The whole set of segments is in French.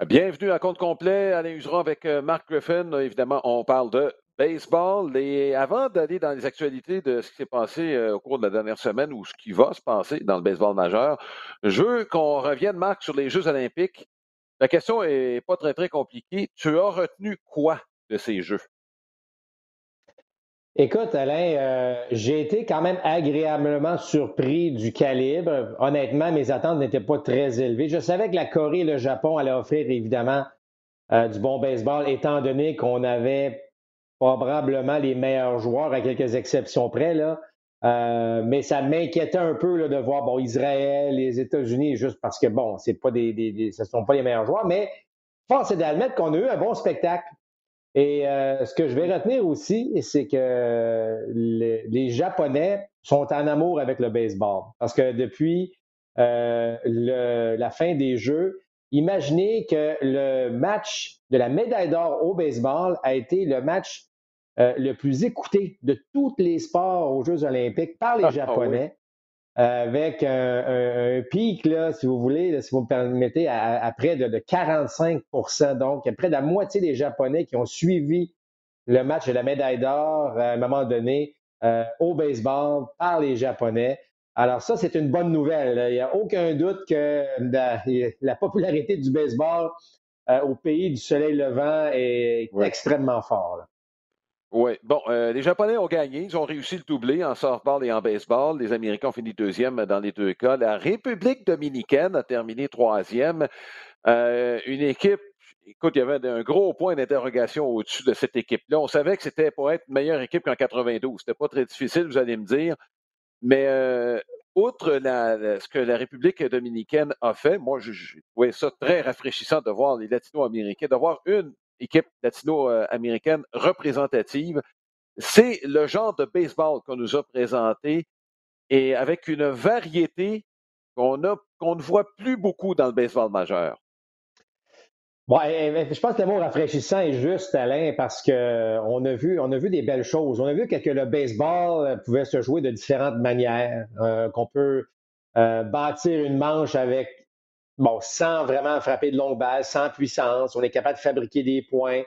Bienvenue à compte complet. Alain Useron avec euh, Marc Griffin. Évidemment, on parle de baseball. Et avant d'aller dans les actualités de ce qui s'est passé euh, au cours de la dernière semaine ou ce qui va se passer dans le baseball majeur, je veux qu'on revienne, Marc, sur les Jeux olympiques. La question est pas très, très compliquée. Tu as retenu quoi de ces Jeux? Écoute, Alain, euh, j'ai été quand même agréablement surpris du calibre. Honnêtement, mes attentes n'étaient pas très élevées. Je savais que la Corée et le Japon allaient offrir évidemment euh, du bon baseball, étant donné qu'on avait probablement les meilleurs joueurs, à quelques exceptions près. Là. Euh, mais ça m'inquiétait un peu là, de voir bon, Israël, les États-Unis, juste parce que, bon, c'est pas des, ce ne sont pas les meilleurs joueurs, mais force est d'admettre qu'on a eu un bon spectacle. Et euh, ce que je vais retenir aussi, c'est que les, Japonais sont en amour avec le baseball. Parce que depuis euh, la fin des Jeux, imaginez que le match de la médaille d'or au baseball a été le match euh, le plus écouté de tous les sports aux Jeux olympiques par les ah, ah Japonais avec un, pic, là, si vous voulez, si vous me permettez, à, près de, 45% Donc, près de la moitié des Japonais qui ont suivi le match de la médaille d'or à un moment donné euh, au baseball par les Japonais. Alors ça, c'est une bonne nouvelle. Il n'y a aucun doute que la, popularité du baseball euh, au pays du soleil levant est extrêmement forte. Oui. Bon, euh, les Japonais ont gagné. Ils ont réussi le doublé en softball et en baseball. Les Américains ont fini deuxième dans les deux cas. La République dominicaine a terminé troisième. Euh, une équipe, écoute, il y avait un gros point d'interrogation au-dessus de cette équipe-là. On savait que c'était pour être une meilleure équipe qu'en 92. C'était pas très difficile, vous allez me dire. Mais euh, outre ce que la République dominicaine a fait, moi, j'ai trouvé ça très rafraîchissant de voir les Latino-Américains, de voir une équipe latino-américaine représentative. C'est le genre de baseball qu'on nous a présenté et avec une variété qu'on ne voit plus beaucoup dans le baseball majeur. Bon, je pense que le mot rafraîchissant est juste, Alain, parce qu'on a vu, a vu des belles choses. On a vu que, le baseball pouvait se jouer de différentes manières, euh, qu'on peut euh, bâtir une manche avec bon, sans vraiment frapper de longue balle, sans puissance. On est capable de fabriquer des points.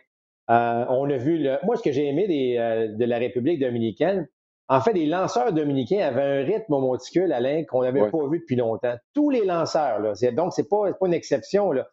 Euh, on a vu, le... moi, ce que j'ai aimé des, euh, de la République dominicaine, en fait, les lanceurs dominicains avaient un rythme au monticule, Alain, qu'on n'avait pas vu depuis longtemps. Tous les lanceurs, là, donc c'est pas, pas une exception, là.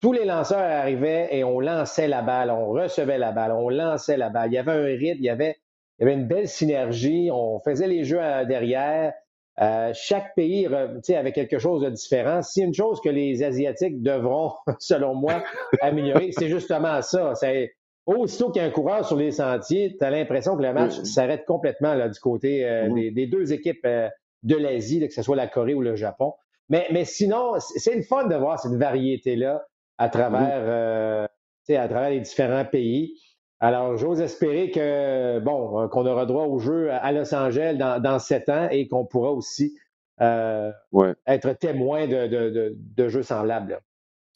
Tous les lanceurs arrivaient et on lançait la balle, on recevait la balle, on lançait la balle. Il y avait un rythme, il y avait, il y avait une belle synergie, on faisait les jeux derrière. Euh, chaque pays avait quelque chose de différent. C'est une chose que les Asiatiques devront, selon moi, améliorer, c'est justement ça. C'est, aussitôt qu'il y a un coureur sur les sentiers, tu as l'impression que le match s'arrête complètement là, du côté euh, des, deux équipes euh, de l'Asie, que ce soit la Corée ou le Japon. Mais, mais sinon, c'est le fun de voir cette variété-là à travers, mm-hmm. à travers les différents pays. Alors, j'ose espérer que, bon, euh, qu'on aura droit au jeu à Los Angeles dans, sept ans et qu'on pourra aussi euh, être témoin de, jeux semblables.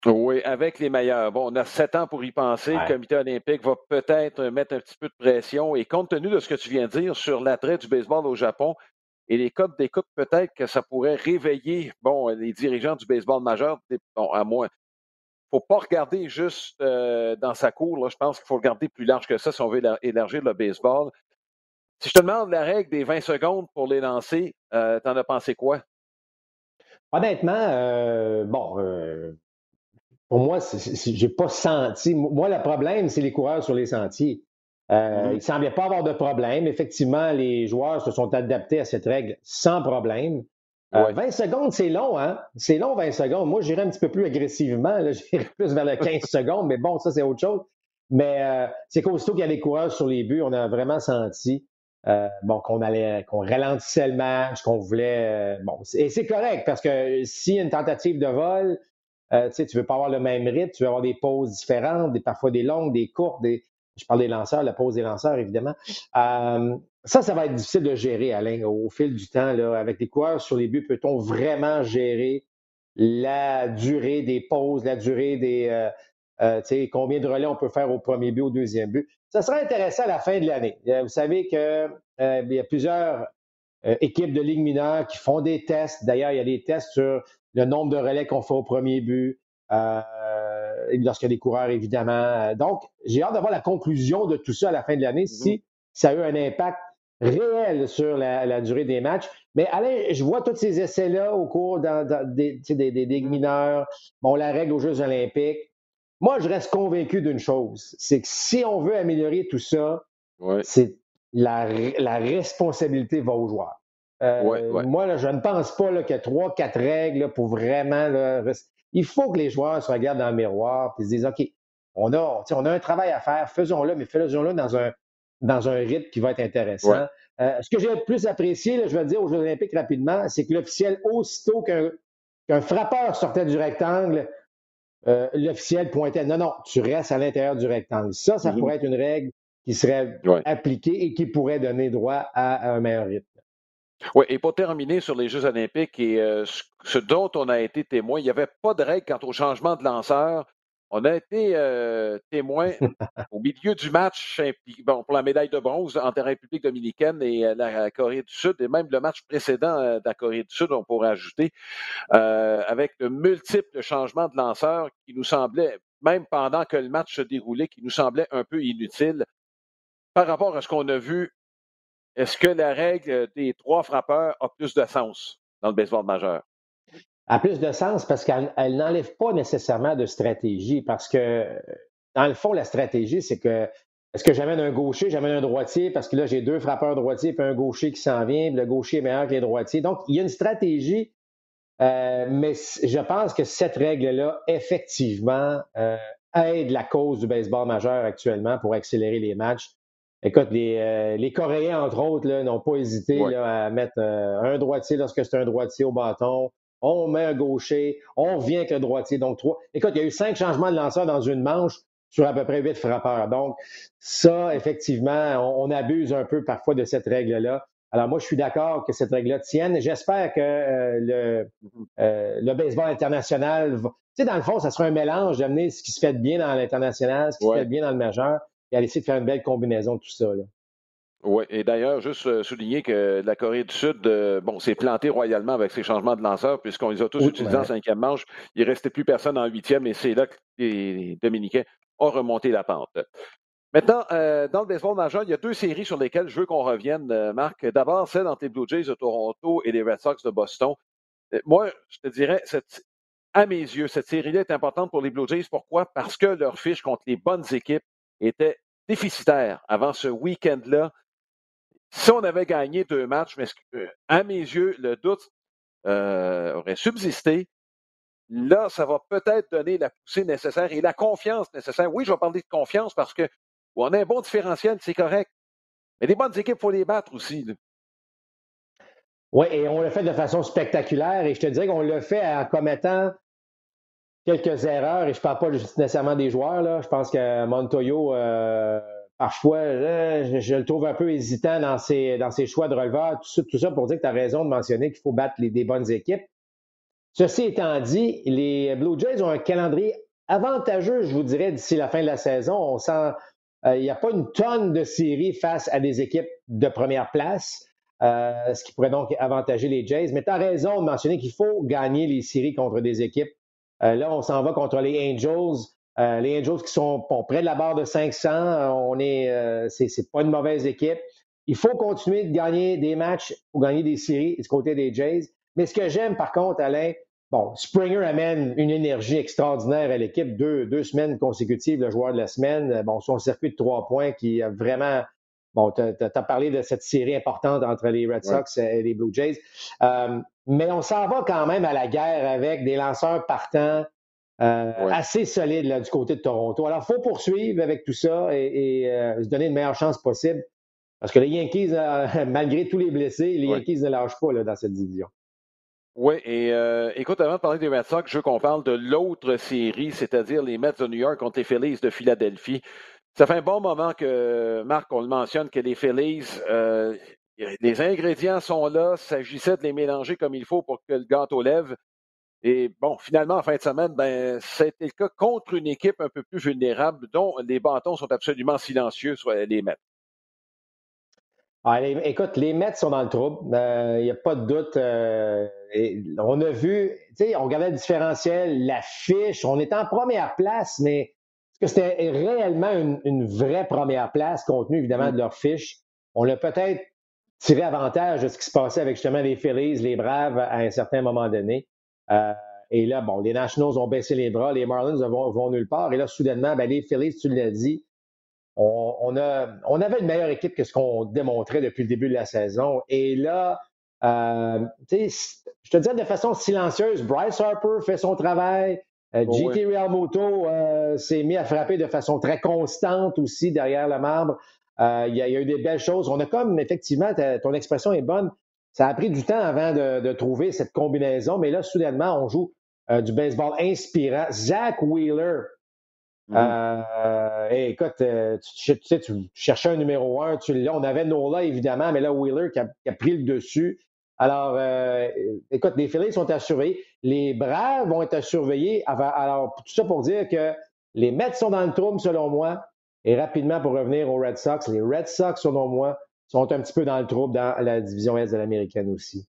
Oui, avec les meilleurs. Bon, on a sept ans pour y penser. Le comité olympique va peut-être mettre un petit peu de pression. Et compte tenu de ce que tu viens de dire sur l'attrait du baseball au Japon et les codes d'écoute, peut-être que ça pourrait réveiller, bon, les dirigeants du baseball majeur, bon, à moins, faut pas regarder juste euh, dans sa cour. Je pense qu'il faut regarder plus large que ça si on veut élargir le baseball. Si je te demande la règle des 20 secondes pour les lancer, euh, t'en as pensé quoi? Honnêtement, euh, bon, pour moi, j'ai pas senti. Moi, le problème, c'est les coureurs sur les sentiers. Mm-hmm. Il ne semblait pas avoir de problème. Effectivement, les joueurs se sont adaptés à cette règle sans problème. 20 euh, secondes, c'est long, hein? C'est long, 20 secondes. Moi, j'irais un petit peu plus agressivement. J'irais plus vers le 15 secondes, mais bon, ça, c'est autre chose. Mais euh, c'est qu'aussitôt qu'il y a les coureurs sur les buts, on a vraiment senti euh, bon, qu'on allait, qu'on ralentissait le match, qu'on voulait. bon, et c'est correct parce que s'il y a une tentative de vol, tu sais, tu veux pas avoir le même rythme, tu veux avoir des pauses différentes, des, parfois des longues, des courtes, des, je parle des lanceurs, la pause des lanceurs, évidemment. Euh, ça, ça va être difficile de gérer, Alain, au fil du temps. Là, avec des coureurs sur les buts, peut-on vraiment gérer la durée des pauses, la durée des. Euh, euh, combien de relais on peut faire au premier but, au deuxième but? Ça sera intéressant à la fin de l'année. Vous savez qu'il y a plusieurs équipes de Ligue mineure qui font des tests. D'ailleurs, il y a des tests sur le nombre de relais qu'on fait au premier but. Lorsqu'il y a des coureurs, évidemment. Donc, j'ai hâte d'avoir la conclusion de tout ça à la fin de l'année, mm-hmm. si ça a eu un impact réel sur la, durée des matchs. Mais Alain, je vois tous ces essais-là au cours des, des, mineurs, bon, la règle aux Jeux olympiques. Moi, je reste convaincu d'une chose, c'est que si on veut améliorer tout ça, c'est la, responsabilité va aux joueurs. Euh, moi, je ne pense pas qu'il y a trois, quatre règles pour vraiment. Il faut que les joueurs se regardent dans le miroir et se disent OK, on a, on a un travail à faire, faisons-le, mais faisons-le dans un, dans un rythme qui va être intéressant. Euh, ce que j'ai le plus apprécié, je vais le dire aux Jeux Olympiques rapidement, c'est que l'officiel, aussitôt qu'un frappeur sortait du rectangle, euh, l'officiel pointait non, non, tu restes à l'intérieur du rectangle. Ça, ça mm-hmm. pourrait être une règle qui serait appliquée et qui pourrait donner droit à, un meilleur rythme. Oui, et pour terminer sur les Jeux olympiques et euh, ce dont on a été témoin, il n'y avait pas de règle quant au changement de lanceur. On a été euh, témoin au milieu du match bon, pour la médaille de bronze entre la République dominicaine et euh, la Corée du Sud, et même le match précédent euh, de la Corée du Sud, on pourrait ajouter, avec de multiples changements de lanceurs qui nous semblaient, même pendant que le match se déroulait, qui nous semblaient un peu inutiles. Par rapport à ce qu'on a vu, est-ce que la règle des trois frappeurs a plus de sens dans le baseball majeur? a plus de sens parce qu'elle n'enlève pas nécessairement de stratégie. Parce que, dans le fond, la stratégie, c'est que est-ce que j'amène un gaucher, j'amène un droitier parce que là, j'ai deux frappeurs droitiers puis un gaucher qui s'en vient, le gaucher est meilleur que les droitiers. Donc, il y a une stratégie, euh, mais je pense que cette règle-là, effectivement, euh, aide la cause du baseball majeur actuellement pour accélérer les matchs. Écoute, les, euh, les Coréens, entre autres, n'ont pas hésité à mettre un droitier lorsque c'est un droitier au bâton, on met un gaucher, on vient avec le droitier. Donc, trois. Écoute, il y a eu cinq changements de lanceur dans une manche sur à peu près huit frappeurs. Donc, ça, effectivement, on, abuse un peu parfois de cette règle-là. Alors, moi, je suis d'accord que cette règle-là tienne. J'espère que euh, le, euh, le baseball international, tu sais, dans le fond, ça sera un mélange d'amener ce qui se fait bien dans l'international, ce qui se fait bien dans le majeur, et à essayer de faire une belle combinaison de tout ça. Là. Oui, et d'ailleurs, juste euh, souligner que la Corée du Sud, euh, bon, s'est plantée royalement avec ses changements de lanceurs, puisqu'on les a tous utilisés en cinquième manche. Il ne restait plus personne en huitième, et c'est là que les Dominicains ont remonté la pente. Maintenant, euh, dans le baseball majeur, il y a deux séries sur lesquelles je veux qu'on revienne, Marc. D'abord, celle entre les Blue Jays de Toronto et les Red Sox de Boston. Moi, je te dirais, cette, à mes yeux, cette série-là est importante pour les Blue Jays. Pourquoi? Parce que leur fiche contre les bonnes équipes était déficitaire avant ce week-end-là si on avait gagné deux matchs, mais euh, à mes yeux, le doute euh, aurait subsisté. Là, ça va peut-être donner la poussée nécessaire et la confiance nécessaire. Oui, je vais parler de confiance parce que on a un bon différentiel, c'est correct. Mais les bonnes équipes, il faut les battre aussi. Oui, et on l'a fait de façon spectaculaire. Et je te dirais qu'on l'a fait en commettant quelques erreurs. Et je ne parle pas nécessairement des joueurs. Là. Je pense que Montoyo euh, parfois, je, le trouve un peu hésitant dans ses, dans ses choix de releveur. Tout ça, pour dire que tu as raison de mentionner qu'il faut battre les, des bonnes équipes. Ceci étant dit, les Blue Jays ont un calendrier avantageux, je vous dirais, d'ici la fin de la saison. On sent euh, il n'y a pas une tonne de séries face à des équipes de première place, euh, ce qui pourrait donc avantager les Jays. Mais tu as raison de mentionner qu'il faut gagner les séries contre des équipes. Euh, là, on s'en va contre les Angels. Euh, les Angels qui sont près de la barre de 500, euh, on est, euh, c'est, pas une mauvaise équipe. Il faut continuer de gagner des matchs ou gagner des séries du côté des Jays. Mais ce que j'aime, par contre, Alain, bon, Springer amène une énergie extraordinaire à l'équipe. Deux, deux semaines consécutives, le joueur de la semaine. Bon, son circuit de trois points qui a vraiment Bon, tu as, parlé de cette série importante entre les Red Sox et les Blue Jays. Mais on s'en va quand même à la guerre avec des lanceurs partants euh, assez solide du côté de Toronto. Alors, il faut poursuivre avec tout ça et, euh, se donner une meilleure chance possible. Parce que les Yankees, euh, malgré tous les blessés, les Yankees ne lâchent pas dans cette division. Oui, et écoute, avant de parler des Red Sox, je veux qu'on parle de l'autre série, c'est-à-dire les Mets de New York contre les Phillies de Philadelphie. Ça fait un bon moment que, Marc, on le mentionne, que les Phillies, les ingrédients sont là, s'agissait de les mélanger comme il faut pour que le gâteau lève. Et bon, finalement, en fin de semaine, ben, c'était le cas contre une équipe un peu plus vulnérable, dont les bâtons sont absolument silencieux sur les Mets. Ah, écoute, les Mets sont dans le trouble. Il euh, n'y a pas de doute. Euh, on a vu, tu sais, on regardait le différentiel, la fiche. On était en première place, mais est-ce que c'était réellement une, vraie première place, compte tenu évidemment de leur fiche? On a peut-être tiré avantage de ce qui se passait avec justement les Phillies, les Braves à un certain moment donné. Euh, et là, bon, les Nationals ont baissé les bras, les Marlins vont, vont nulle part. Et là, soudainement, ben, les Phillies, tu l'as dit, on, a, on avait une meilleure équipe que ce qu'on démontrait depuis le début de la saison. Et là, euh, je te dis de façon silencieuse, Bryce Harper fait son travail. Euh, oh GT Real Moto euh, s'est mis à frapper de façon très constante aussi derrière le marbre. Il y, a eu des belles choses. On a comme, effectivement, ton expression est bonne. Ça a pris du temps avant de, trouver cette combinaison, mais là, soudainement, on joue du baseball inspirant. Zach Wheeler, Mm-hmm. Euh, écoute, euh, tu, sais, tu cherchais un numéro un, tu, on avait Nola évidemment, mais là, Wheeler qui a, pris le dessus. Alors, euh, écoute, les Phillies sont à surveiller. Les Braves vont être à surveiller. Alors, tout ça pour dire que les Mets sont dans le trouble, selon moi. Et rapidement, pour revenir aux Red Sox, les Red Sox, selon moi, sont un petit peu dans le trouble dans la division Est de l'américaine aussi.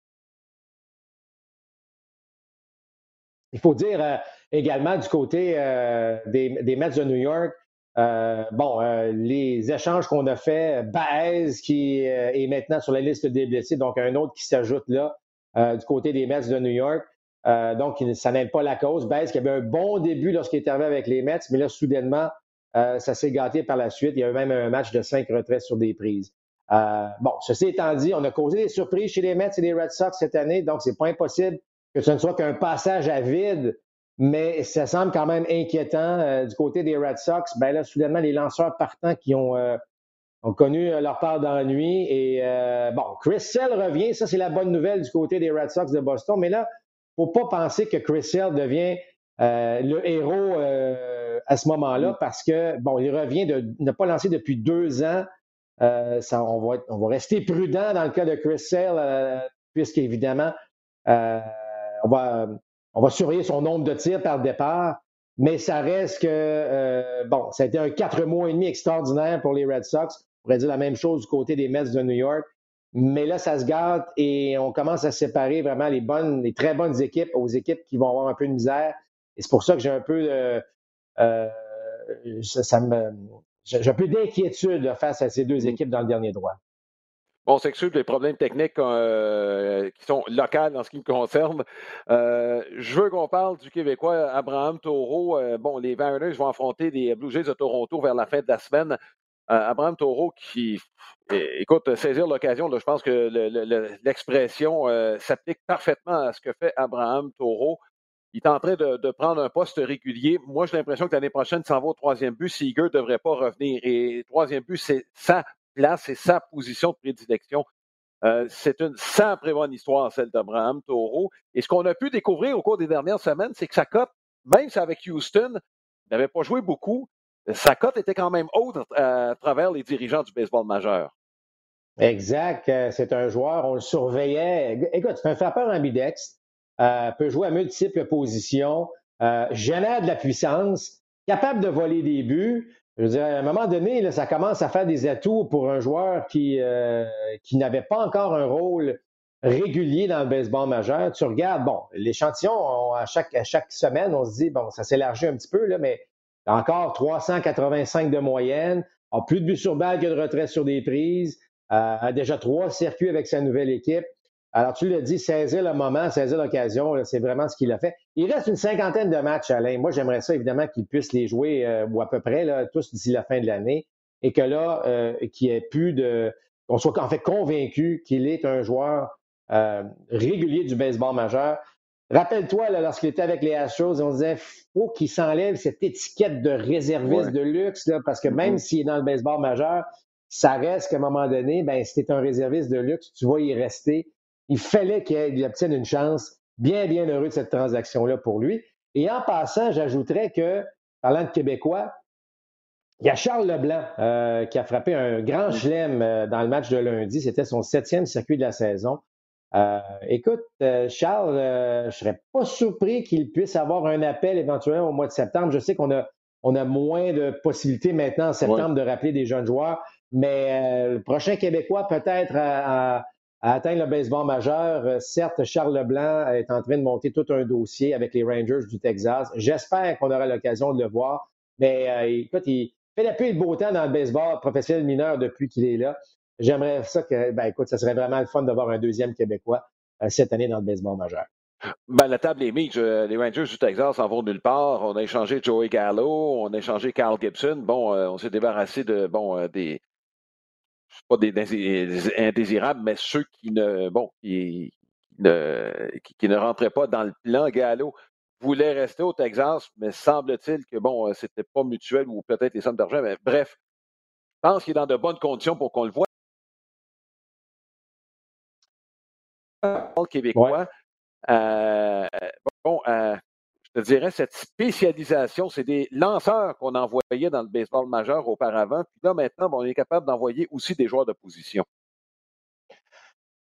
Il faut dire euh, également du côté euh, des, Mets de New York, euh, bon, les échanges qu'on a faits, Baez qui est maintenant sur la liste des blessés, donc un autre qui s'ajoute là du côté des Mets de New York. donc, ça n'aide pas la cause. Baez qui avait un bon début lorsqu'il est arrivé avec les Mets, mais là, soudainement, ça s'est gâté par la suite. Il y a eu même un match de cinq retraits sur des prises. bon, ceci étant dit, on a causé des surprises chez les Mets et les Red Sox cette année, donc c'est pas impossible que ce ne soit qu'un passage à vide, mais ça semble quand même inquiétant euh, du côté des Red Sox. Ben là, soudainement, les lanceurs partants qui ont, euh, ont connu euh, leur part d'ennui. Et bon, Chris Sale revient, ça c'est la bonne nouvelle du côté des Red Sox de Boston. Mais là, il faut pas penser que Chris Sale devient le héros à ce moment-là parce que, bon, il revient de ne pas lancer depuis deux ans. ça, on, va, on va rester prudent dans le cas de Chris Sale, puisqu'évidemment, on va, on va surveiller son nombre de tirs par départ, mais ça reste que, euh, bon, ça a été un quatre mois et demi extraordinaire pour les Red Sox. On pourrait dire la même chose du côté des Mets de New York. Mais là, ça se gâte et on commence à séparer vraiment les bonnes, les très bonnes équipes aux équipes qui vont avoir un peu de misère. Et c'est pour ça que j'ai un peu de, euh, ça, me, j'ai un peu d'inquiétude face à ces deux mm. équipes dans le dernier droit. On s'excuse des problèmes techniques euh, qui sont locaux en ce qui me concerne. Euh, je veux qu'on parle du Québécois Abraham Taureau. Euh, bon, les Mariners vont affronter les Blue Jays de Toronto vers la fin de la semaine. Abraham Taureau qui, écoute, saisir l'occasion, je pense que l'expression s'applique parfaitement à ce que fait Abraham Taureau. Il est en train de, prendre un poste régulier. Moi, j'ai l'impression que l'année prochaine, s'en va au troisième but. Seager ne devrait pas revenir. Et troisième but, c'est ça place c'est sa position de prédilection. Euh, c'est une très bonne histoire, celle d'Abraham Taureau. Et ce qu'on a pu découvrir au cours des dernières semaines, c'est que sa cote, même si avec Houston, il n'avait pas joué beaucoup, sa cote était quand même haute à, travers les dirigeants du baseball majeur. Exact. Euh, c'est un joueur, on le surveillait. Écoute, c'est un frappeur ambidextre, euh, peut jouer à multiples positions, euh, génère de la puissance, capable de voler des buts. Je veux dire, à un moment donné, là, ça commence à faire des atouts pour un joueur qui, euh, qui n'avait pas encore un rôle régulier dans le baseball majeur. Tu regardes, bon, l'échantillon, à chaque, à chaque semaine, on se dit, bon, ça s'élargit un petit peu, là, mais encore 385 de moyenne, a plus de buts sur balle que de retrait sur des prises, euh, a déjà trois circuits avec sa nouvelle équipe. Alors, tu l'as dit, saisir le moment, saisir l'occasion, c'est vraiment ce qu'il a fait. Il reste une cinquantaine de matchs, Alain. Moi, j'aimerais ça, évidemment, qu'il puisse les jouer, euh, ou à peu près, là, tous d'ici la fin de l'année, et que là, euh, qu'il ait plus de... qu'on soit en fait convaincu qu'il est un joueur euh, régulier du baseball majeur. Rappelle-toi, lorsqu'il était avec les Astros, on disait faut qu'il s'enlève cette étiquette de réserviste de luxe, là, parce que même s'il est dans le baseball majeur, ça reste qu'à un moment donné, ben, si tu un réserviste de luxe, tu vas y rester. Il fallait qu'il obtienne une chance. Bien, bien heureux de cette transaction-là pour lui. Et en passant, j'ajouterais que, parlant de Québécois, il y a Charles Leblanc euh, qui a frappé un grand chelem euh, dans le match de lundi. C'était son septième circuit de la saison. Euh, écoute, Charles, je ne serais pas surpris qu'il puisse avoir un appel éventuellement au mois de septembre. Je sais qu'on a, on a moins de possibilités maintenant en septembre de rappeler des jeunes joueurs. mais le prochain Québécois peut-être à, atteindre le baseball majeur. certes, Charles Leblanc est en train de monter tout un dossier avec les Rangers du Texas. J'espère qu'on aura l'occasion de le voir. Mais écoute, il fait la pluie et le beau temps dans le baseball professionnel mineur depuis qu'il est là. J'aimerais ça que, ben écoute, ça serait vraiment le fun d'avoir un deuxième Québécois cette année dans le baseball majeur. Ben, la table est mise. Euh, les Rangers du Texas en vont nulle part. On a échangé Joey Gallo, on a échangé Carl Gibson. Bon, euh, on s'est débarrassé de bon euh, des pas des, indésirables, mais ceux qui ne bon qui, ne, qui, ne rentraient pas dans le plan. Gallo voulait rester au Texas, mais semble-t-il que bon, c'était pas mutuel ou peut-être les sommes d'argent. Mais bref, je pense qu'il est dans de bonnes conditions pour qu'on le voit. Le Québécois. Euh, bon, euh, je dirais, cette spécialisation, c'est des lanceurs qu'on envoyait dans le baseball majeur auparavant. Puis là, maintenant, on est capable d'envoyer aussi des joueurs de position.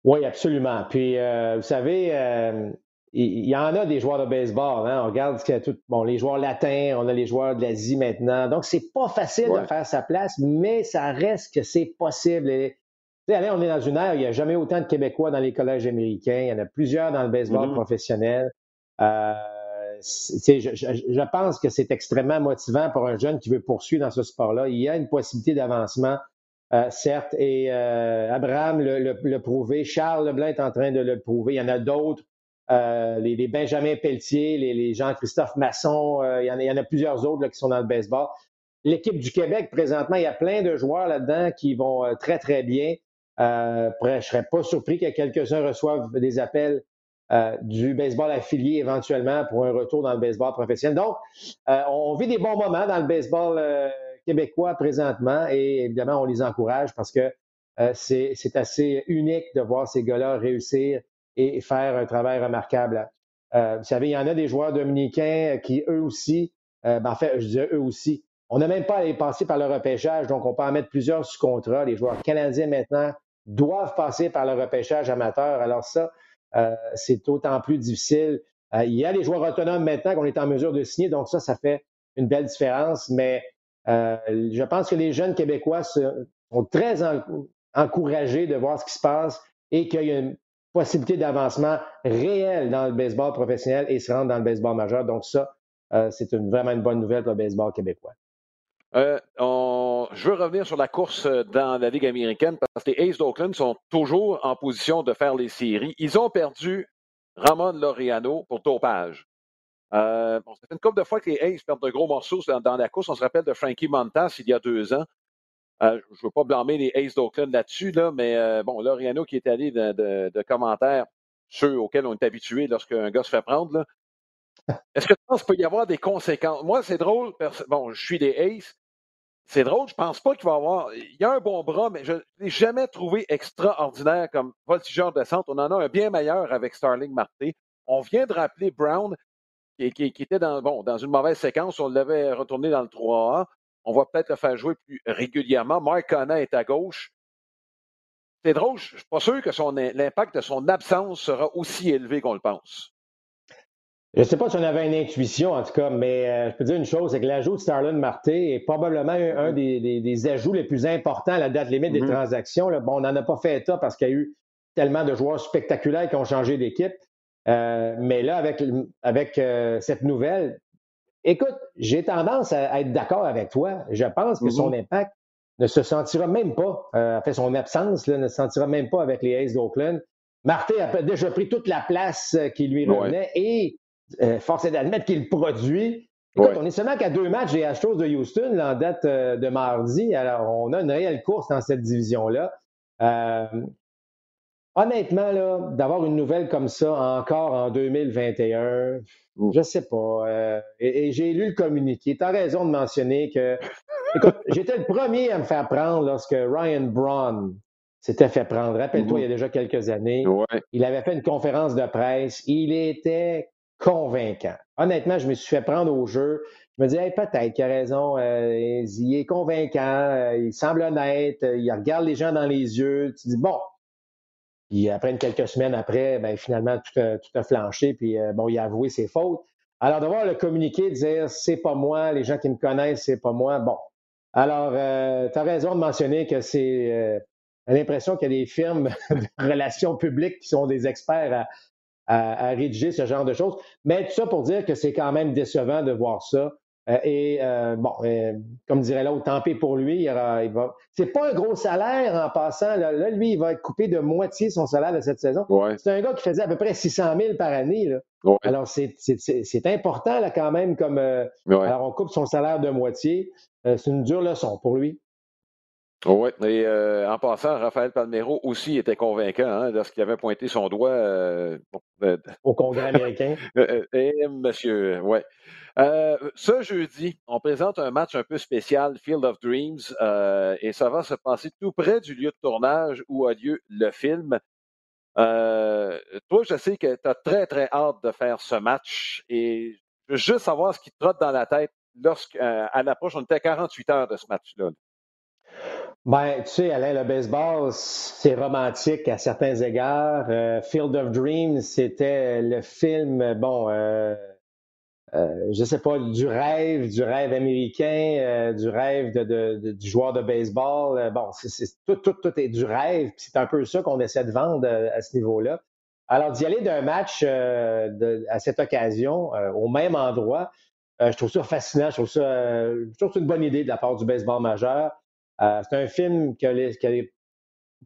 Oui, absolument. Puis, euh, vous savez, il y, en a des joueurs de baseball. Hein? On regarde ce tout, bon, les joueurs latins, on a les joueurs de l'Asie maintenant. Donc, c'est pas facile de faire sa place, mais ça reste que c'est possible on est dans une ère où il n'y a jamais autant de Québécois dans les collèges américains. Il y en a plusieurs dans le baseball mm-hmm. professionnel. Euh, je, pense que c'est extrêmement motivant pour un jeune qui veut poursuivre dans ce sport-là. Il y a une possibilité d'avancement, euh, certes, et euh, Abraham l'a prouvé. Charles Leblanc est en train de le prouver. Il y en a d'autres. Les, Benjamin Pelletier, les, Jean-Christophe Masson, il y, en a, plusieurs autres qui sont dans le baseball. L'équipe du Québec, présentement, il y a plein de joueurs là-dedans qui vont très, très bien. Euh, je ne serais pas surpris que quelques-uns reçoivent des appels euh, du baseball affilié éventuellement pour un retour dans le baseball professionnel. Donc, euh, on vit des bons moments dans le baseball québécois présentement et évidemment, on les encourage parce que c'est assez unique de voir ces gars-là réussir et faire un travail remarquable. vous savez, il y en a des joueurs dominicains qui, eux aussi, ben, en fait, je disais eux aussi, on n'a même pas à les passer par le repêchage, donc on peut en mettre plusieurs sous contrat. Les joueurs canadiens maintenant doivent passer par le repêchage amateur. Alors ça, euh, c'est d'autant plus difficile. Euh, il y a les joueurs autonomes maintenant qu'on est en mesure de signer, donc ça, ça fait une belle différence. Mais euh, je pense que les jeunes Québécois sont très encouragés de voir ce qui se passe et qu'il y a une possibilité d'avancement réel dans le baseball professionnel et se rendre dans le baseball majeur. Donc ça, c'est vraiment une bonne nouvelle pour le baseball québécois. Euh, je veux revenir sur la course euh, dans la Ligue américaine parce que les Aces d'Oakland sont toujours en position de faire les séries. Ils ont perdu Ramon Laureano pour dopage. Euh, ça fait une couple de fois que les Aces perdent de gros morceaux dans, la course. On se rappelle de Frankie Montas il y a deux ans. je ne veux pas blâmer les Aces d'Oakland là-dessus, là, mais bon, Laureano qui est allé de, commentaires, ceux auxquels on est habitué lorsqu'un gars se fait prendre. Est-ce que tu penses qu'il peut y avoir des conséquences? Moi, c'est drôle. Bon, je suis des Aces. C'est drôle, je pense pas qu'il va avoir. Il y a un bon bras, mais je ne l'ai jamais trouvé extraordinaire comme voltigeur de centre. On en a un bien meilleur avec Starling Marté. On vient de rappeler Brown, qui, était dans, une mauvaise séquence. On l'avait retourné dans le 3A. On va peut-être le faire jouer plus régulièrement. Mark Connor est à gauche. C'est drôle, je ne suis pas sûr que l'impact de son absence sera aussi élevé qu'on le pense. Je ne sais pas si on avait une intuition, en tout cas, mais euh, je peux dire une chose, c'est que l'ajout de Starlin Marté est probablement un, des, ajouts les plus importants à la date limite des mm-hmm. transactions. Bon, on n'en a pas fait état parce qu'il y a eu tellement de joueurs spectaculaires qui ont changé d'équipe. Euh, mais là, avec, avec euh, cette nouvelle, écoute, j'ai tendance à, être d'accord avec toi. Je pense que son mm-hmm. impact ne se sentira même pas, en fait, son absence ne se sentira même pas avec les Aces d'Oakland. Marté a déjà pris toute la place qui lui revenait et euh, force est d'admettre qu'il produit. Écoute, on est seulement qu'à deux matchs des Astros de Houston en date euh, de mardi. Alors, on a une réelle course dans cette division-là. Euh, honnêtement, là, d'avoir une nouvelle comme ça encore en 2021, je je sais pas. et, j'ai lu le communiqué. Tu as raison de mentionner que. Écoute, j'étais le premier à me faire prendre lorsque Ryan Braun s'était fait prendre. Rappelle-toi, il y a déjà quelques années. Il avait fait une conférence de presse. Il était convaincant. Honnêtement, je me suis fait prendre au jeu. Je me dis, peut-être qu'il a raison, euh, il est convaincant, euh, il semble honnête, euh, il regarde les gens dans les yeux. Tu dis, bon. Puis après quelques semaines après, ben, finalement, tout a, flanché, puis bon, il a avoué ses fautes. Alors, de voir le communiqué, dire, c'est pas moi, les gens qui me connaissent, c'est pas moi, bon. Alors, tu as raison de mentionner que c'est l'impression qu'il y a des firmes de relations publiques qui sont des experts à, rédiger ce genre de choses. Mais tout ça pour dire que c'est quand même décevant de voir ça. Euh, et euh, bon, euh, comme dirait l'autre, tant pis pour lui. Il, va. C'est pas un gros salaire en passant. Là, lui, il va être coupé de moitié son salaire de cette saison. C'est un gars qui faisait à peu près 600 000 par année. Alors, c'est, important là, quand même. Comme, Alors, on coupe son salaire de moitié. c'est une dure leçon pour lui. Oui, et en passant, Raphaël Palmero aussi était convaincant hein, lorsqu'il avait pointé son doigt au Congrès américain. et monsieur, ouais. Euh, ce jeudi, on présente un match un peu spécial, Field of Dreams, euh, et ça va se passer tout près du lieu de tournage où a lieu le film. Euh, toi, je sais que tu as très, très hâte de faire ce match et je veux juste savoir ce qui te trotte dans la tête lorsqu'à l'approche, on était à 48 heures de ce match-là. Ben, tu sais, Alain, le baseball, c'est romantique à certains égards. Field of Dreams, c'était le film, bon, euh, je sais pas, du rêve, du rêve américain, euh, du rêve de, du joueur de baseball. Euh, bon, tout, tout, tout est du rêve. C'est un peu ça qu'on essaie de vendre à ce niveau-là. Alors, d'y aller d'un match à cette occasion, au même endroit, je trouve ça fascinant. Je trouve ça, je trouve une bonne idée de la part du baseball majeur. C'est un film qui a,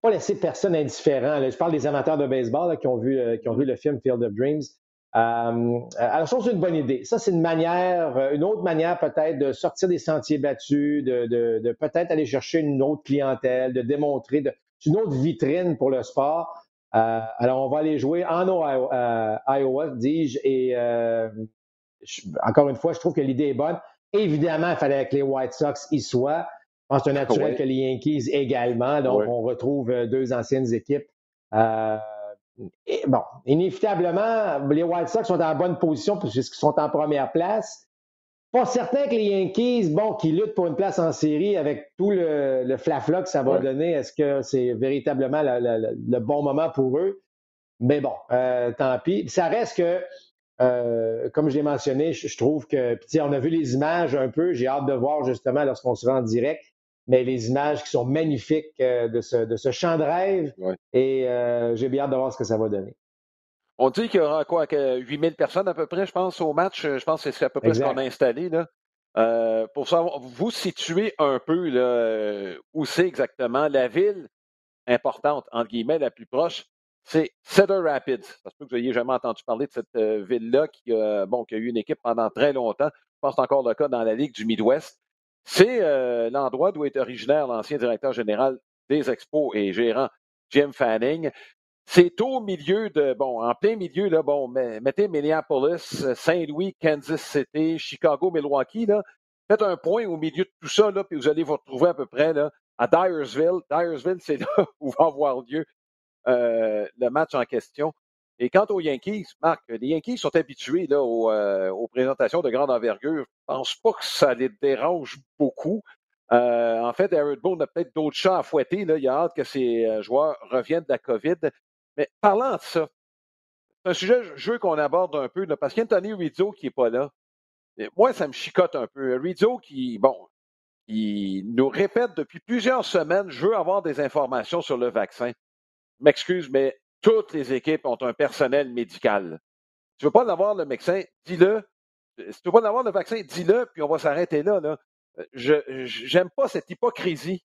pas laissé personne indifférent. je parle des amateurs de baseball qui, ont vu, qui ont vu le film Field of Dreams. Euh, alors, je trouve c'est une bonne idée. Ça, c'est une manière, euh, une autre manière peut-être de sortir des sentiers battus, de, peut-être aller chercher une autre clientèle, de démontrer une autre vitrine pour le sport. Euh, alors, on va aller jouer en Iowa, dis-je, et encore une fois, je trouve que l'idée est bonne. Évidemment, il fallait que les White Sox y soient. Je pense que c'est naturel que les Yankees également. Donc, on retrouve deux anciennes équipes bon, inévitablement, les White Sox sont en bonne position puisqu'ils sont en première place. Pas certain que les Yankees, bon, qui luttent pour une place en série avec tout le, le flafla que ça va donner, est-ce que c'est véritablement le bon moment pour eux? Mais bon, euh, tant pis. Ça reste que, euh, comme je l'ai mentionné, je, trouve que, on a vu les images un peu, j'ai hâte de voir justement lorsqu'on se rend en direct mais les images qui sont magnifiques euh, de, ce, de ce champ de rêve. Et euh, j'ai bien hâte de voir ce que ça va donner. On dit qu'il y aura quoi, 8000 personnes à peu près, je pense, au match. Je pense que c'est à peu près ce qu'on a installé. Là. Euh, pour savoir, vous situez un peu là, où c'est exactement la ville importante, entre guillemets, la plus proche, c'est Cedar Rapids. Ça se peut que vous n'ayez jamais entendu parler de cette ville-là qui, bon, qui a eu une équipe pendant très longtemps. Je pense que c'est encore le cas dans la Ligue du Midwest. C'est euh, l'endroit d'où est originaire l'ancien directeur général des Expos et gérant Jim Fanning. C'est au milieu de, bon, en plein milieu, là, bon, mettez Minneapolis, Saint-Louis, Kansas City, Chicago, Milwaukee, là. Faites un point au milieu de tout ça, là, puis vous allez vous retrouver à peu près là, à Dyersville. Dyersville, c'est là où va avoir lieu euh, le match en question. Et quant aux Yankees, Marc, les Yankees sont habitués là, euh, aux, présentations de grande envergure. Je ne pense pas que ça les dérange beaucoup. Euh, en fait, Aaron Boone a peut-être d'autres chats à fouetter. Là. Il a hâte que ses euh, joueurs reviennent de la COVID. Mais parlant de ça, c'est un sujet je veux qu'on aborde un peu, là, parce qu'Anthony Rizzo qui n'est pas là, moi, ça me chicote un peu. Rizzo qui, bon, il nous répète depuis plusieurs semaines, je veux avoir des informations sur le vaccin. M'excuse, mais toutes les équipes ont un personnel médical. Tu ne veux pas l'avoir, le médecin, dis-le. Si tu veux pas l'avoir, le vaccin, dis-le, puis on va s'arrêter là. là. Je n'aime pas cette hypocrisie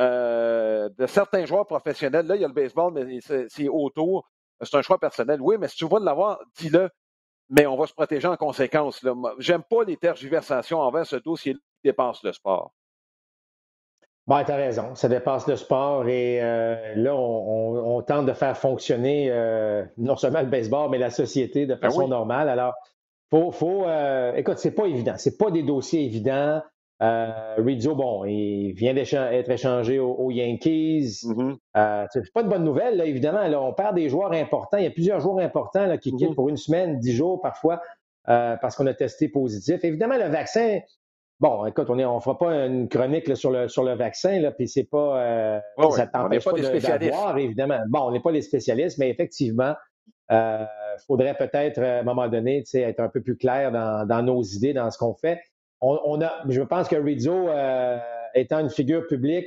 euh, de certains joueurs professionnels. Là, il y a le baseball, mais c'est autour. C'est un choix personnel. Oui, mais si tu veux l'avoir, dis-le. Mais on va se protéger en conséquence. J'aime pas les tergiversations envers ce dossier qui dépasse le sport. Ben, tu as raison, ça dépasse le sport et euh, là, on, tente de faire fonctionner euh, non seulement le baseball, mais la société de ben façon normale. Alors, faut, faut euh, écoute, c'est pas évident, c'est pas des dossiers évidents. Rizzo, bon, il vient d'être échangé aux, Yankees. Mm-hmm. c'est pas de bonne nouvelle, là, évidemment. Là, on perd des joueurs importants. Il y a plusieurs joueurs importants là, qui quittent mm-hmm. pour une semaine, dix jours parfois, parce qu'on a testé positif. Évidemment, le vaccin, Bon, écoute, on ne on fera pas une chronique sur, le, sur le vaccin, là, puis c'est pas. Euh, ça t'empêche pas, d'avoir, évidemment. Bon, on n'est pas les spécialistes, mais effectivement, il euh, faudrait peut-être, à un moment donné, être un peu plus clair dans, nos idées, dans ce qu'on fait. On, a, je pense que Rizzo, euh, étant une figure publique,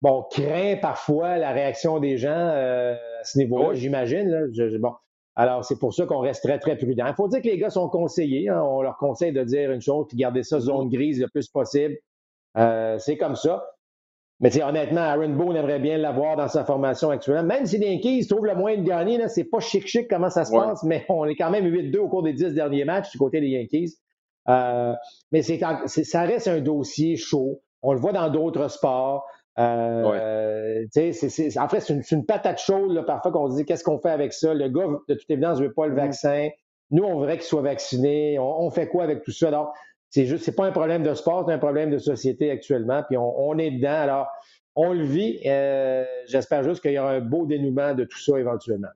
bon, craint parfois la réaction des gens à ce niveau-là, j'imagine. bon. Alors, c'est pour ça qu'on reste très, très prudent. Il faut dire que les gars sont conseillés. Hein. on leur conseille de dire une chose, puis garder ça zone grise le plus possible. c'est comme ça. Mais honnêtement, Aaron Boone aimerait bien l'avoir dans sa formation actuelle. Même si les Yankees trouvent le moyen de gagner, c'est pas chic-chic comment ça se passe, mais on est quand même 8-2 au cours des 10 derniers matchs du côté des Yankees. Euh, mais c'est, ça reste un dossier chaud. On le voit dans d'autres sports. Euh, c'est, en fait, c'est une, patate chaude là, parfois qu'on se dit qu'est-ce qu'on fait avec ça? Le gars, de toute évidence, ne veut pas le mm. vaccin. Nous, on voudrait qu'il soit vacciné. On, fait quoi avec tout ça? Alors, c'est juste, c'est pas un problème de sport, c'est un problème de société actuellement. Puis on, est dedans. Alors, on le vit. Euh, j'espère juste qu'il y aura un beau dénouement de tout ça éventuellement.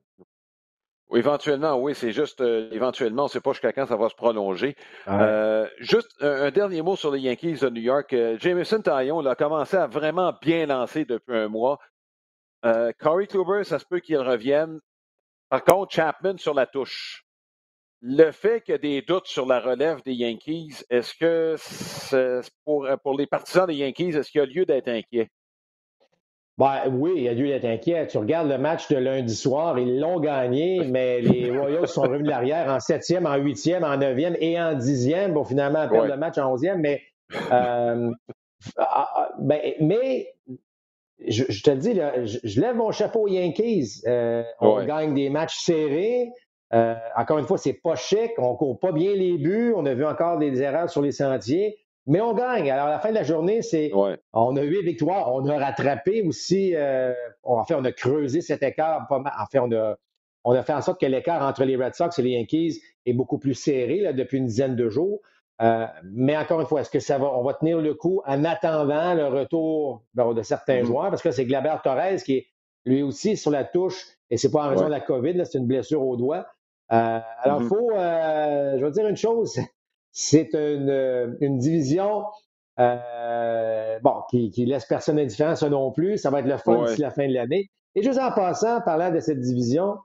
Éventuellement, oui, c'est juste euh, éventuellement, on ne sait pas jusqu'à quand ça va se prolonger. Euh, juste un, dernier mot sur les Yankees de New York. Jameson Taillon a commencé à vraiment bien lancer depuis un mois. Corey Kluber, ça se peut qu'il revienne. Par contre, Chapman sur la touche. Le fait qu'il y a des doutes sur la relève des Yankees, est-ce que pour, pour les partisans des Yankees, est-ce qu'il y a lieu d'être inquiet? Ben, oui, il y a lieu d'être inquiet. Tu regardes le match de lundi soir, ils l'ont gagné, mais les Royals sont revenus de l'arrière en septième, en huitième, en neuvième et en dixième pour finalement perdre le match en onzième. Mais, euh, ah, ah, ben, mais je, te le dis, je, lève mon chapeau aux Yankees. Euh, on gagne des matchs serrés. Euh, encore une fois, c'est pas chic, on court pas bien les buts, on a vu encore des erreurs sur les sentiers, mais on gagne. Alors, à la fin de la journée, c'est on a eu victoires, on a rattrapé aussi, euh, en fait, on a creusé cet écart. En fait, on a, on a fait en sorte que l'écart entre les Red Sox et les Yankees est beaucoup plus serré là, depuis une dizaine de jours. Euh, mais encore une fois, est-ce que ça va, on va tenir le coup en attendant le retour de certains mm-hmm. joueurs? Parce que c'est Glaber Torres qui est lui aussi sur la touche, et c'est pas en raison de la COVID, c'est une blessure au doigt. Euh, alors, il mm-hmm. faut, euh, je vais dire une chose, c'est une, une, division euh, bon, qui, qui, laisse personne indifférent, ça non plus. Ça va être le fun d'ici la fin de l'année. Et juste en passant, parlant de cette division,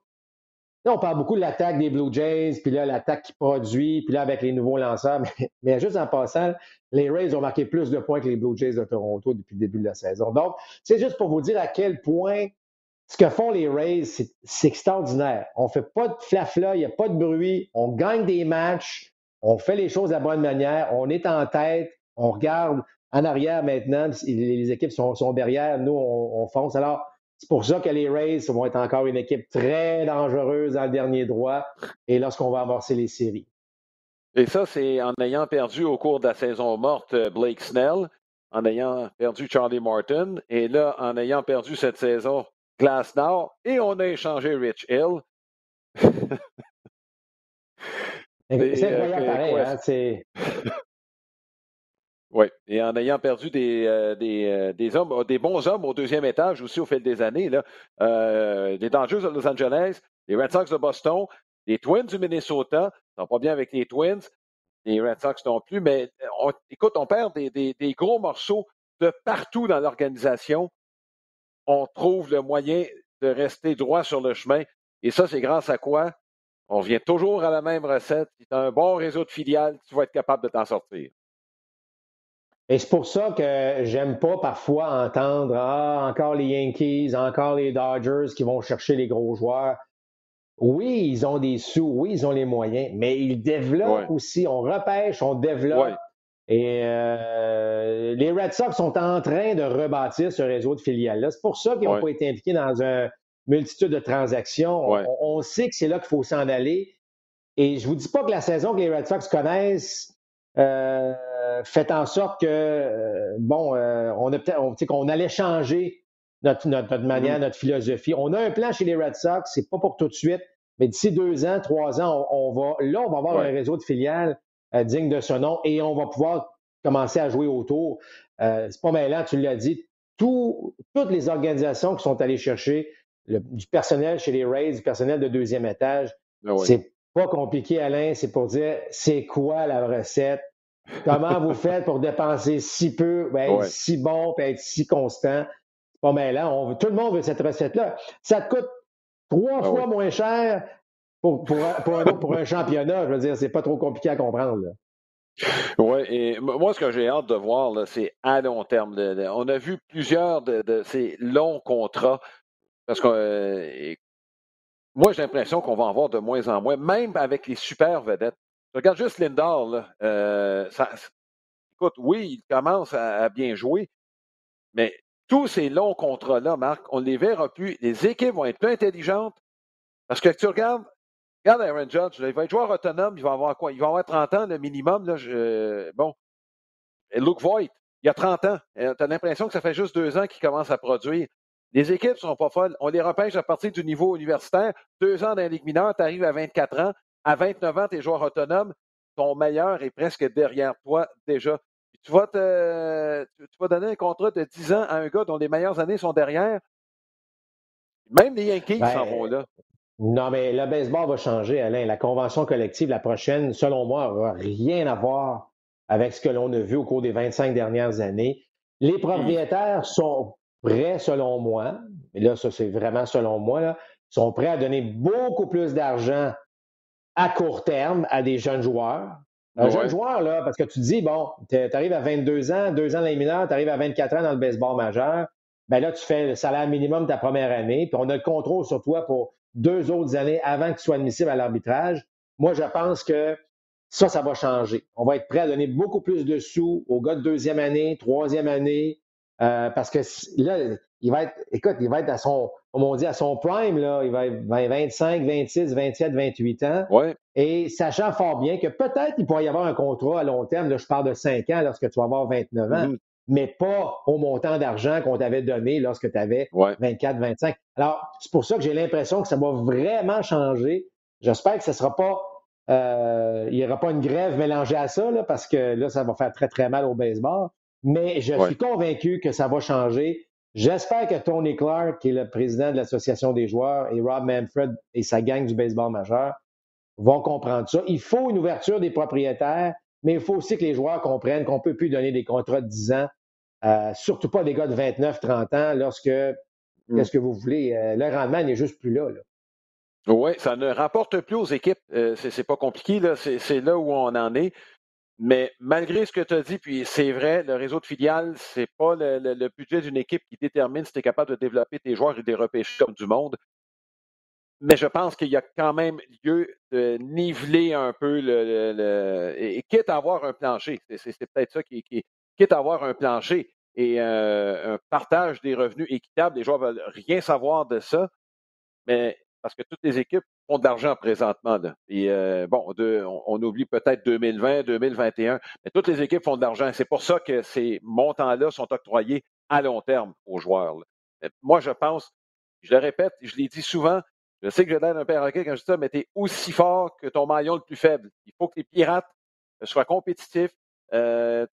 là, on parle beaucoup de l'attaque des Blue Jays, puis là, l'attaque qui produit, puis là, avec les nouveaux lanceurs. Mais, mais, juste en passant, les Rays ont marqué plus de points que les Blue Jays de Toronto depuis le début de la saison. Donc, c'est juste pour vous dire à quel point ce que font les Rays, c'est extraordinaire. On ne fait pas de flafla, il n'y a pas de bruit, on gagne des matchs, on fait les choses de la bonne manière, on est en tête, on regarde en arrière maintenant, les équipes sont, derrière, nous, on, fonce. Alors, c'est pour ça que les Rays vont être encore une équipe très dangereuse dans dernier droit et lorsqu'on va amorcer les séries. Et ça, c'est en ayant perdu au cours de la saison morte euh, Blake Snell, en ayant perdu Charlie Martin, et là, en ayant perdu cette saison Nord et on a échangé Rich Hill. c'est incroyable pareil, hein, c'est... Oui, et en ayant perdu des, euh, des, euh, des, hommes, des bons hommes au deuxième étage aussi au fil des années, là, euh, les Dangers de Los Angeles, les Red Sox de Boston, les Twins du Minnesota, ça va pas bien avec les Twins, les Red Sox non plus, mais écoute, on perd des, des, des, gros morceaux de partout dans l'organisation on trouve le moyen de rester droit sur le chemin. Et ça, c'est grâce à quoi? On vient toujours à la même recette. Si tu as un bon réseau de filiales, tu vas être capable de t'en sortir. Et c'est pour ça que j'aime pas parfois entendre Ah, encore les Yankees, encore les Dodgers qui vont chercher les gros joueurs. Oui, ils ont des sous, oui, ils ont les moyens, mais ils développent aussi. On repêche, on développe. Et euh, les Red Sox sont en train de rebâtir ce réseau de filiales-là. C'est pour ça qu'ils n'ont pas été impliqués dans une multitude de transactions. On, sait que c'est là qu'il faut s'en aller. Et je ne vous dis pas que la saison que les Red Sox connaissent euh, fait en sorte que, euh, bon, on a peut-être, qu'on allait changer notre, notre, manière, mm-hmm. notre philosophie. On a un plan chez les Red Sox, c'est pas pour tout de suite, mais d'ici deux ans, trois ans, on, va, là, on va avoir un réseau de filiales euh, digne de ce nom et on va pouvoir commencer à jouer autour. Euh, c'est pas mêlant, tu l'as dit. toutes les organisations qui sont allées chercher du personnel chez les Rays, du personnel de deuxième étage, ah c'est pas compliqué, Alain. C'est pour dire c'est quoi la recette? Comment vous faites pour dépenser si peu, être si bon, et être si constant? C'est pas mêlant. On tout le monde veut cette recette-là. Ça te coûte trois ah fois moins cher pour, pour, un, championnat, je veux dire, c'est pas trop compliqué à comprendre. Oui, et moi, ce que j'ai hâte de voir, c'est à long terme. on a vu plusieurs de, ces longs contrats, parce que euh, moi, j'ai l'impression qu'on va en voir de moins en moins, même avec les super vedettes. regarde juste Lindor, euh, écoute, oui, il commence à, bien jouer, mais tous ces longs contrats-là, Marc, on ne les verra plus. Les équipes vont être plus intelligentes. Parce que tu regardes, regarde Aaron Judge, il va être joueur autonome, il va avoir quoi? Il va avoir 30 ans, le minimum. Là, bon. Et Luke Voigt, il a 30 ans. Euh, tu as l'impression que ça fait juste deux ans qu'il commence à produire. Les équipes ne sont pas folles. On les repêche à partir du niveau universitaire. Deux ans dans la Ligue mineure, tu arrives à 24 ans. À 29 ans, tu es joueur autonome. Ton meilleur est presque derrière toi déjà. Tu vas, te, tu vas donner un contrat de 10 ans à un gars dont les meilleures années sont derrière. Même les Yankees s'en vont là. Non, mais le baseball va changer, Alain. La convention collective, la prochaine, selon moi, n'aura rien à voir avec ce que l'on a vu au cours des 25 dernières années. Les mmh. propriétaires sont prêts, selon moi, et là, ça c'est vraiment selon moi, là, sont prêts à donner beaucoup plus d'argent à court terme à des jeunes joueurs. Un jeune joueur, là, parce que tu dis, bon, tu arrives à 22 ans, deux ans dans les mineurs, tu arrives à 24 ans dans le baseball majeur, ben là, tu fais le salaire minimum ta première année, puis on a le contrôle sur toi pour deux autres années avant que tu sois admissible à l'arbitrage. Moi, je pense que ça, ça va changer. On va être prêt à donner beaucoup plus de sous aux gars de deuxième année, troisième année, euh, parce que là, il va être, écoute, il va être à son, comme on dit, à son prime, là, il va être 25, 26, 27, 28 ans. Ouais. Et sachant fort bien que peut-être il pourrait y avoir un contrat à long terme, là, je parle de 5 ans lorsque tu vas avoir 29 ans, mm-hmm. mais pas au montant d'argent qu'on t'avait donné lorsque tu avais 24, 25. Alors, c'est pour ça que j'ai l'impression que ça va vraiment changer. J'espère que ce sera pas euh, il n'y aura pas une grève mélangée à ça, là, parce que là, ça va faire très, très mal au baseball. Mais je suis convaincu que ça va changer. J'espère que Tony Clark, qui est le président de l'Association des joueurs, et Rob Manfred et sa gang du baseball majeur vont comprendre ça. Il faut une ouverture des propriétaires, mais il faut aussi que les joueurs comprennent qu'on ne peut plus donner des contrats de 10 ans, euh, surtout pas des gars de 29, 30 ans, lorsque, mm. qu'est-ce que vous voulez, euh, le rendement n'est juste plus là. Oui, ça ne rapporte plus aux équipes. Euh, c'est pas compliqué, là. C'est là où on en est. Mais malgré ce que tu as dit, puis c'est vrai, le réseau de filiales, c'est pas le, budget d'une équipe qui détermine si tu es capable de développer tes joueurs et de les repêcher comme du monde. Mais je pense qu'il y a quand même lieu de niveler un peu le. et, quitte à avoir un plancher. C'est peut-être ça qui, qui quitte à avoir un plancher et euh, un partage des revenus équitable. Les joueurs veulent rien savoir de ça. Mais parce que toutes les équipes font de l'argent présentement. Et euh, bon, on, oublie peut-être 2020, 2021, mais toutes les équipes font de l'argent. C'est pour ça que ces montants-là sont octroyés à long terme aux joueurs. Moi, je pense, je le répète, je l'ai dit souvent, je sais que je l'aide un perroquet quand je dis ça, mais tu es aussi fort que ton maillon le plus faible. Il faut que les pirates soient compétitifs. Euh,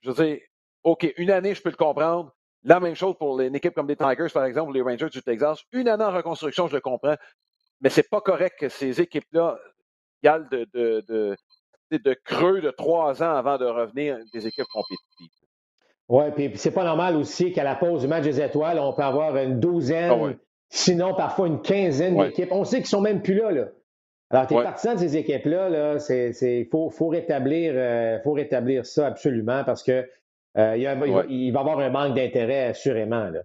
je veux dire, OK, une année, je peux le comprendre. La même chose pour une équipe comme les Tigers, par exemple, ou les Rangers du Texas. Une année en reconstruction, je le comprends. Mais c'est pas correct que ces équipes-là galent de, de, de, creux de trois ans avant de revenir des équipes compétitives. Oui, puis c'est pas normal aussi qu'à la pause du match des étoiles, on peut avoir une douzaine, ah sinon parfois une quinzaine d'équipes. On sait qu'ils sont même plus là. là. Alors, tu es partisan de ces équipes-là, -là, il faut, faut, rétablir, euh, faut rétablir ça absolument parce que euh, il, va, y avoir un manque d'intérêt, assurément. Là.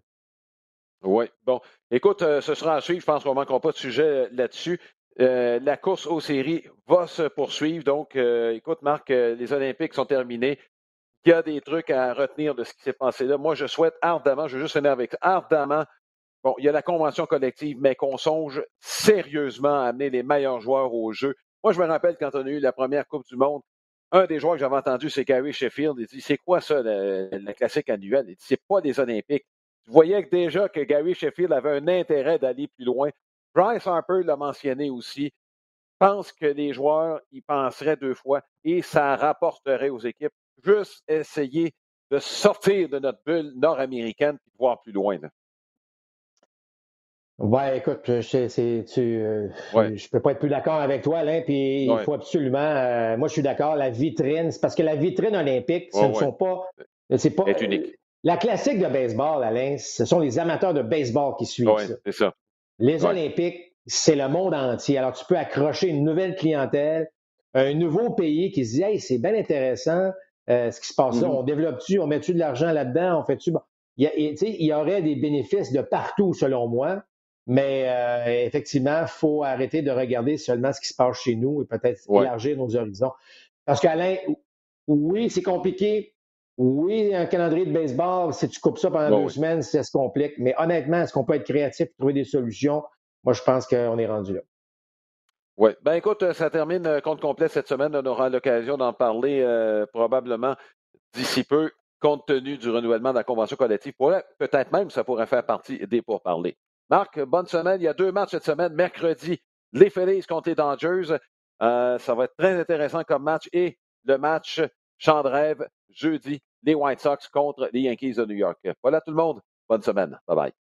Oui. Bon, écoute, euh, ce sera à suivre. Je pense qu'on ne manquera pas de sujet euh, là-dessus. la course aux séries va se poursuivre. Donc, écoute, Marc, les Olympiques sont terminés. Il y a des trucs à retenir de ce qui s'est passé là. Moi, je souhaite ardemment, je vais juste finir avec ça, ardemment, bon, il y a la convention collective, mais qu'on songe sérieusement à amener les meilleurs joueurs au jeu. Moi, je me rappelle quand on a eu la première Coupe du Monde, un des joueurs que j'avais entendu, c'est Gary Sheffield. Il dit C'est quoi ça, la, classique annuelle Il dit C'est pas des Olympiques. Tu voyais déjà que Gary Sheffield avait un intérêt d'aller plus loin. Bryce Harper l'a mentionné aussi. Je pense que les joueurs y penseraient deux fois et ça rapporterait aux équipes juste essayer de sortir de notre bulle nord-américaine et de voir plus loin. Ouais, écoute, je, tu, euh, je peux pas être plus d'accord avec toi, Alain. Puis il faut absolument, euh, moi je suis d'accord, la vitrine, c'est parce que la vitrine olympique, ce ne sont pas, c'est pas. unique. La classique de baseball, Alain, ce sont les amateurs de baseball qui suivent ça. c'est ça. Les Olympiques, c'est le monde entier. Alors tu peux accrocher une nouvelle clientèle. un nouveau pays qui se dit Hey, c'est bien intéressant ce qui se passe là, mm-hmm. on développe-tu, on met-tu de l'argent là-dedans, on fait-tu. il, il, y aurait des bénéfices de partout, selon moi. Mais effectivement, il faut arrêter de regarder seulement ce qui se passe chez nous et peut-être élargir nos horizons. Parce qu'Alain, oui, c'est compliqué. Oui, un calendrier de baseball, si tu coupes ça pendant deux semaines, ça se complique. Mais honnêtement, est-ce qu'on peut être créatif et trouver des solutions? Moi, je pense qu'on est rendu là. Oui. Ben écoute, ça termine euh, compte complet cette semaine. On aura l'occasion d'en parler euh, probablement d'ici peu, compte tenu du renouvellement de la convention collective. Peut-être même ça pourrait faire partie des pourparlers. Marc, bonne semaine. Il y a deux matchs cette semaine. Mercredi, les Phillies contre les Dangers. Euh, ça va être très intéressant comme match. Et le match Chandrève, jeudi, les White Sox contre les Yankees de New York. Voilà tout le monde. Bonne semaine. Bye bye.